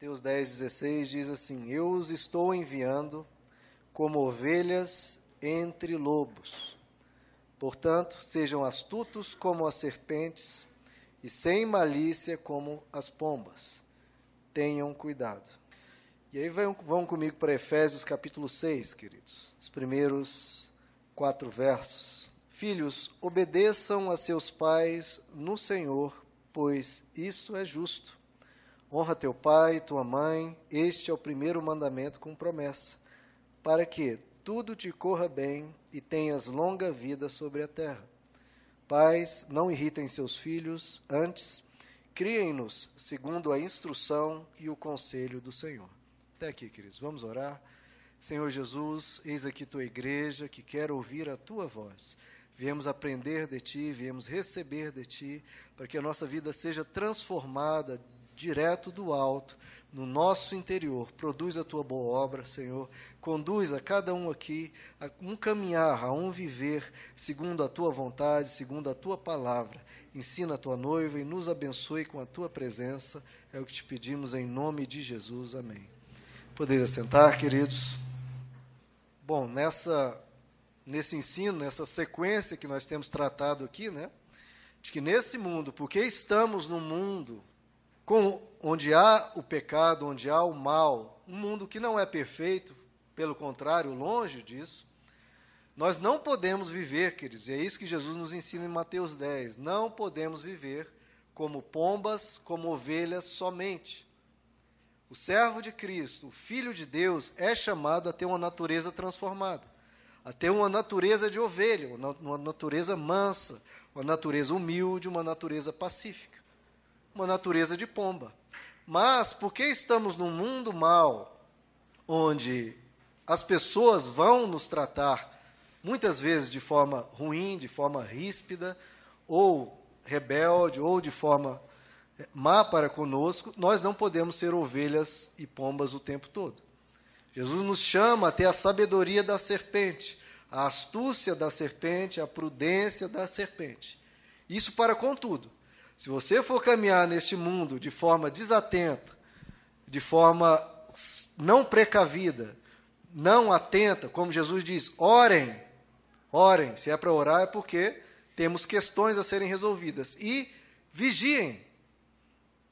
Mateus 10, 16 diz assim: Eu os estou enviando como ovelhas entre lobos. Portanto, sejam astutos como as serpentes e sem malícia como as pombas. Tenham cuidado. E aí vão, vão comigo para Efésios capítulo 6, queridos. Os primeiros quatro versos. Filhos, obedeçam a seus pais no Senhor, pois isso é justo. Honra teu pai e tua mãe, este é o primeiro mandamento com promessa, para que tudo te corra bem e tenhas longa vida sobre a terra. Pais, não irritem seus filhos, antes, criem-nos segundo a instrução e o conselho do Senhor. Até aqui, queridos, vamos orar. Senhor Jesus, eis aqui tua igreja que quer ouvir a tua voz. Viemos aprender de ti, viemos receber de ti, para que a nossa vida seja transformada direto do alto, no nosso interior. Produz a tua boa obra, Senhor. Conduz a cada um aqui a um caminhar, a um viver segundo a tua vontade, segundo a tua palavra. Ensina a tua noiva e nos abençoe com a tua presença. É o que te pedimos em nome de Jesus. Amém. Podeis assentar, queridos. Bom, nessa nesse ensino, nessa sequência que nós temos tratado aqui, né? De que nesse mundo, porque estamos no mundo com, onde há o pecado, onde há o mal, um mundo que não é perfeito, pelo contrário, longe disso, nós não podemos viver, queridos, e é isso que Jesus nos ensina em Mateus 10, não podemos viver como pombas, como ovelhas somente. O servo de Cristo, o Filho de Deus, é chamado a ter uma natureza transformada, a ter uma natureza de ovelha, uma natureza mansa, uma natureza humilde, uma natureza pacífica uma natureza de pomba. Mas porque estamos num mundo mal, onde as pessoas vão nos tratar muitas vezes de forma ruim, de forma ríspida, ou rebelde, ou de forma eh, má para conosco, nós não podemos ser ovelhas e pombas o tempo todo. Jesus nos chama a ter a sabedoria da serpente, a astúcia da serpente, a prudência da serpente. Isso para contudo. Se você for caminhar neste mundo de forma desatenta, de forma não precavida, não atenta, como Jesus diz, orem, orem. Se é para orar é porque temos questões a serem resolvidas. E vigiem.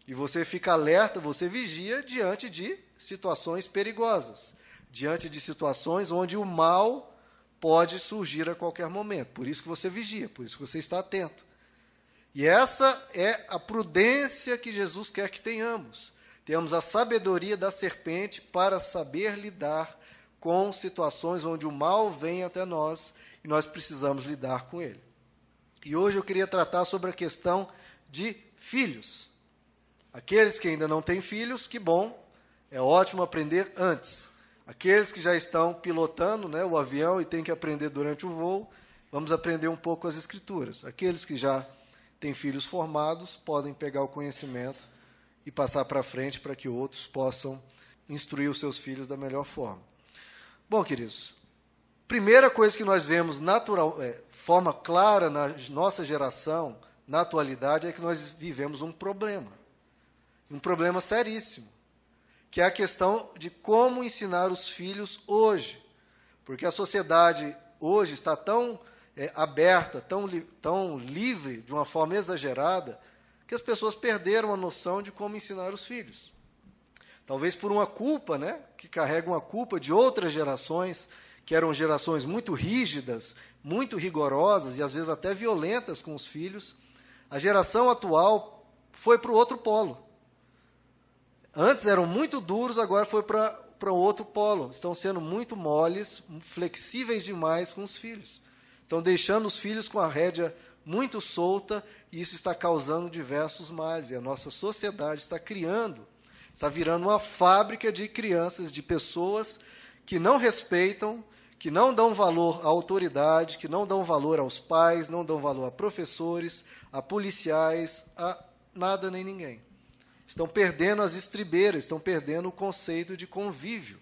E você fica alerta, você vigia diante de situações perigosas, diante de situações onde o mal pode surgir a qualquer momento. Por isso que você vigia, por isso que você está atento. E essa é a prudência que Jesus quer que tenhamos. Temos a sabedoria da serpente para saber lidar com situações onde o mal vem até nós e nós precisamos lidar com ele. E hoje eu queria tratar sobre a questão de filhos. Aqueles que ainda não têm filhos, que bom, é ótimo aprender antes. Aqueles que já estão pilotando né, o avião e têm que aprender durante o voo, vamos aprender um pouco as escrituras. Aqueles que já têm filhos formados, podem pegar o conhecimento e passar para frente para que outros possam instruir os seus filhos da melhor forma. Bom, queridos, primeira coisa que nós vemos natural, é, forma clara na nossa geração, na atualidade, é que nós vivemos um problema. Um problema seríssimo, que é a questão de como ensinar os filhos hoje. Porque a sociedade hoje está tão é, aberta, tão, tão livre, de uma forma exagerada, que as pessoas perderam a noção de como ensinar os filhos. Talvez por uma culpa, né, que carrega uma culpa de outras gerações, que eram gerações muito rígidas, muito rigorosas e às vezes até violentas com os filhos. A geração atual foi para o outro polo. Antes eram muito duros, agora foi para o outro polo. Estão sendo muito moles, flexíveis demais com os filhos. Estão deixando os filhos com a rédea muito solta e isso está causando diversos males. E a nossa sociedade está criando, está virando uma fábrica de crianças, de pessoas que não respeitam, que não dão valor à autoridade, que não dão valor aos pais, não dão valor a professores, a policiais, a nada nem ninguém. Estão perdendo as estribeiras, estão perdendo o conceito de convívio,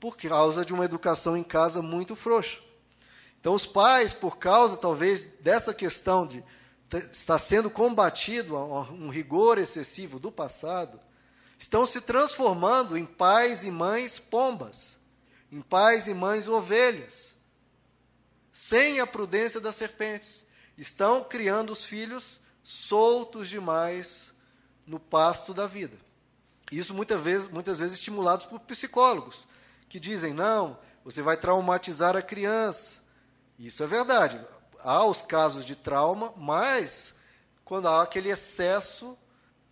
por causa de uma educação em casa muito frouxa. Então, os pais, por causa talvez dessa questão de estar sendo combatido um rigor excessivo do passado, estão se transformando em pais e mães pombas, em pais e mães ovelhas, sem a prudência das serpentes. Estão criando os filhos soltos demais no pasto da vida. Isso muitas vezes, muitas vezes estimulados por psicólogos, que dizem: não, você vai traumatizar a criança. Isso é verdade. Há os casos de trauma, mas quando há aquele excesso,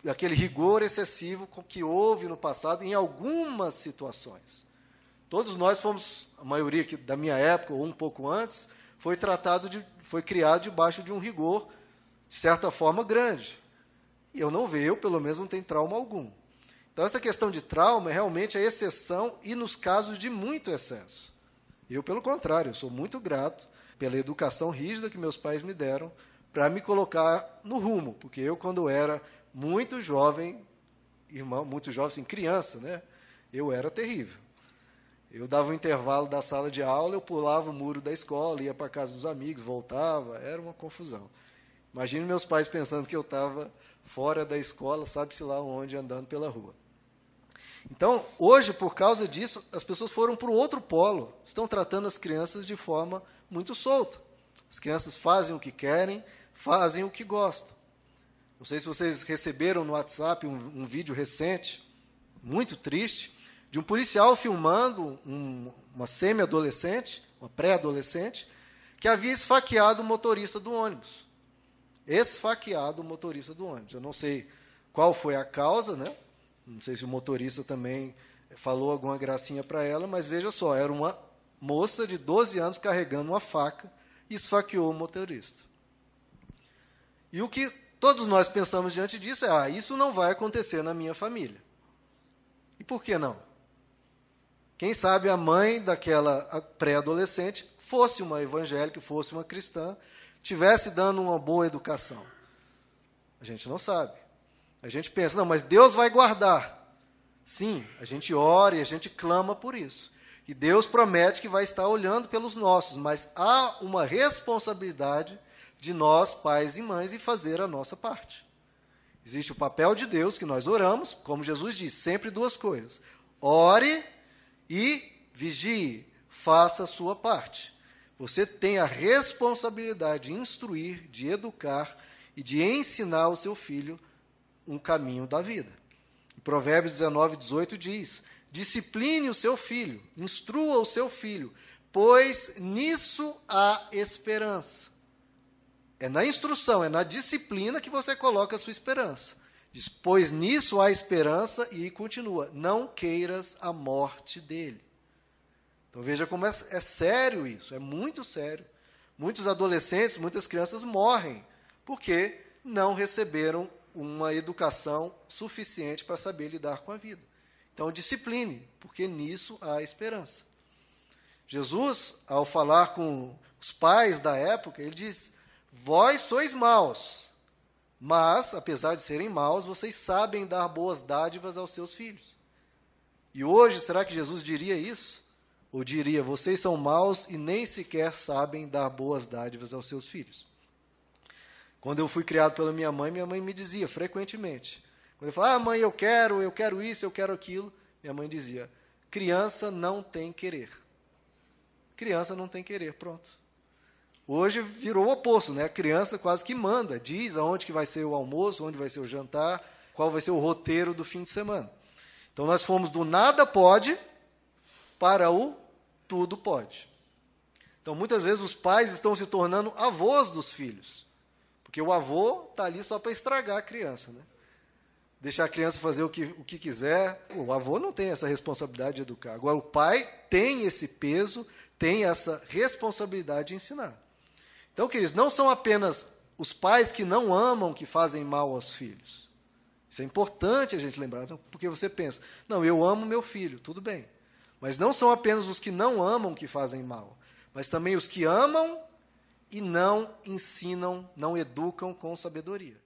aquele rigor excessivo que houve no passado em algumas situações. Todos nós fomos, a maioria aqui da minha época, ou um pouco antes, foi tratado de, foi criado debaixo de um rigor, de certa forma, grande. E eu não vejo, eu pelo menos não tenho trauma algum. Então, essa questão de trauma é realmente a exceção e nos casos de muito excesso. Eu, pelo contrário, sou muito grato pela educação rígida que meus pais me deram para me colocar no rumo, porque eu, quando era muito jovem, irmão, muito jovem, assim, criança, né, eu era terrível. Eu dava um intervalo da sala de aula, eu pulava o muro da escola, ia para casa dos amigos, voltava, era uma confusão. Imagine meus pais pensando que eu estava fora da escola, sabe-se lá onde, andando pela rua. Então, hoje, por causa disso, as pessoas foram para o outro polo, estão tratando as crianças de forma muito solta. As crianças fazem o que querem, fazem o que gostam. Não sei se vocês receberam no WhatsApp um, um vídeo recente, muito triste, de um policial filmando um, uma semi-adolescente, uma pré-adolescente, que havia esfaqueado o motorista do ônibus. Esfaqueado o motorista do ônibus. Eu não sei qual foi a causa, né? Não sei se o motorista também falou alguma gracinha para ela, mas veja só, era uma moça de 12 anos carregando uma faca e esfaqueou o motorista. E o que todos nós pensamos diante disso é: ah, isso não vai acontecer na minha família. E por que não? Quem sabe a mãe daquela pré-adolescente fosse uma evangélica, fosse uma cristã, tivesse dando uma boa educação. A gente não sabe. A gente pensa, não, mas Deus vai guardar. Sim, a gente ora e a gente clama por isso. E Deus promete que vai estar olhando pelos nossos, mas há uma responsabilidade de nós, pais e mães, em fazer a nossa parte. Existe o papel de Deus que nós oramos, como Jesus disse, sempre duas coisas: ore e vigie, faça a sua parte. Você tem a responsabilidade de instruir, de educar e de ensinar o seu filho um caminho da vida. Provérbios 19, 18 diz: Discipline o seu filho, instrua o seu filho, pois nisso há esperança. É na instrução, é na disciplina que você coloca a sua esperança. Diz, pois nisso há esperança, e continua: não queiras a morte dele. Então veja como é, é sério isso, é muito sério. Muitos adolescentes, muitas crianças morrem porque não receberam uma educação suficiente para saber lidar com a vida. Então, discipline, porque nisso há esperança. Jesus, ao falar com os pais da época, ele diz: Vós sois maus, mas, apesar de serem maus, vocês sabem dar boas dádivas aos seus filhos. E hoje, será que Jesus diria isso? Ou diria: Vocês são maus e nem sequer sabem dar boas dádivas aos seus filhos? Quando eu fui criado pela minha mãe, minha mãe me dizia frequentemente. Quando eu falava, ah, mãe, eu quero, eu quero isso, eu quero aquilo, minha mãe dizia: criança não tem querer. Criança não tem querer, pronto. Hoje virou o oposto, né? A criança quase que manda, diz aonde que vai ser o almoço, onde vai ser o jantar, qual vai ser o roteiro do fim de semana. Então nós fomos do nada pode para o tudo pode. Então muitas vezes os pais estão se tornando avós dos filhos. Porque o avô está ali só para estragar a criança, né? Deixar a criança fazer o que, o que quiser. O avô não tem essa responsabilidade de educar. Agora, o pai tem esse peso, tem essa responsabilidade de ensinar. Então, queridos, não são apenas os pais que não amam que fazem mal aos filhos. Isso é importante a gente lembrar, porque você pensa, não, eu amo meu filho, tudo bem. Mas não são apenas os que não amam que fazem mal, mas também os que amam e não ensinam, não educam com sabedoria.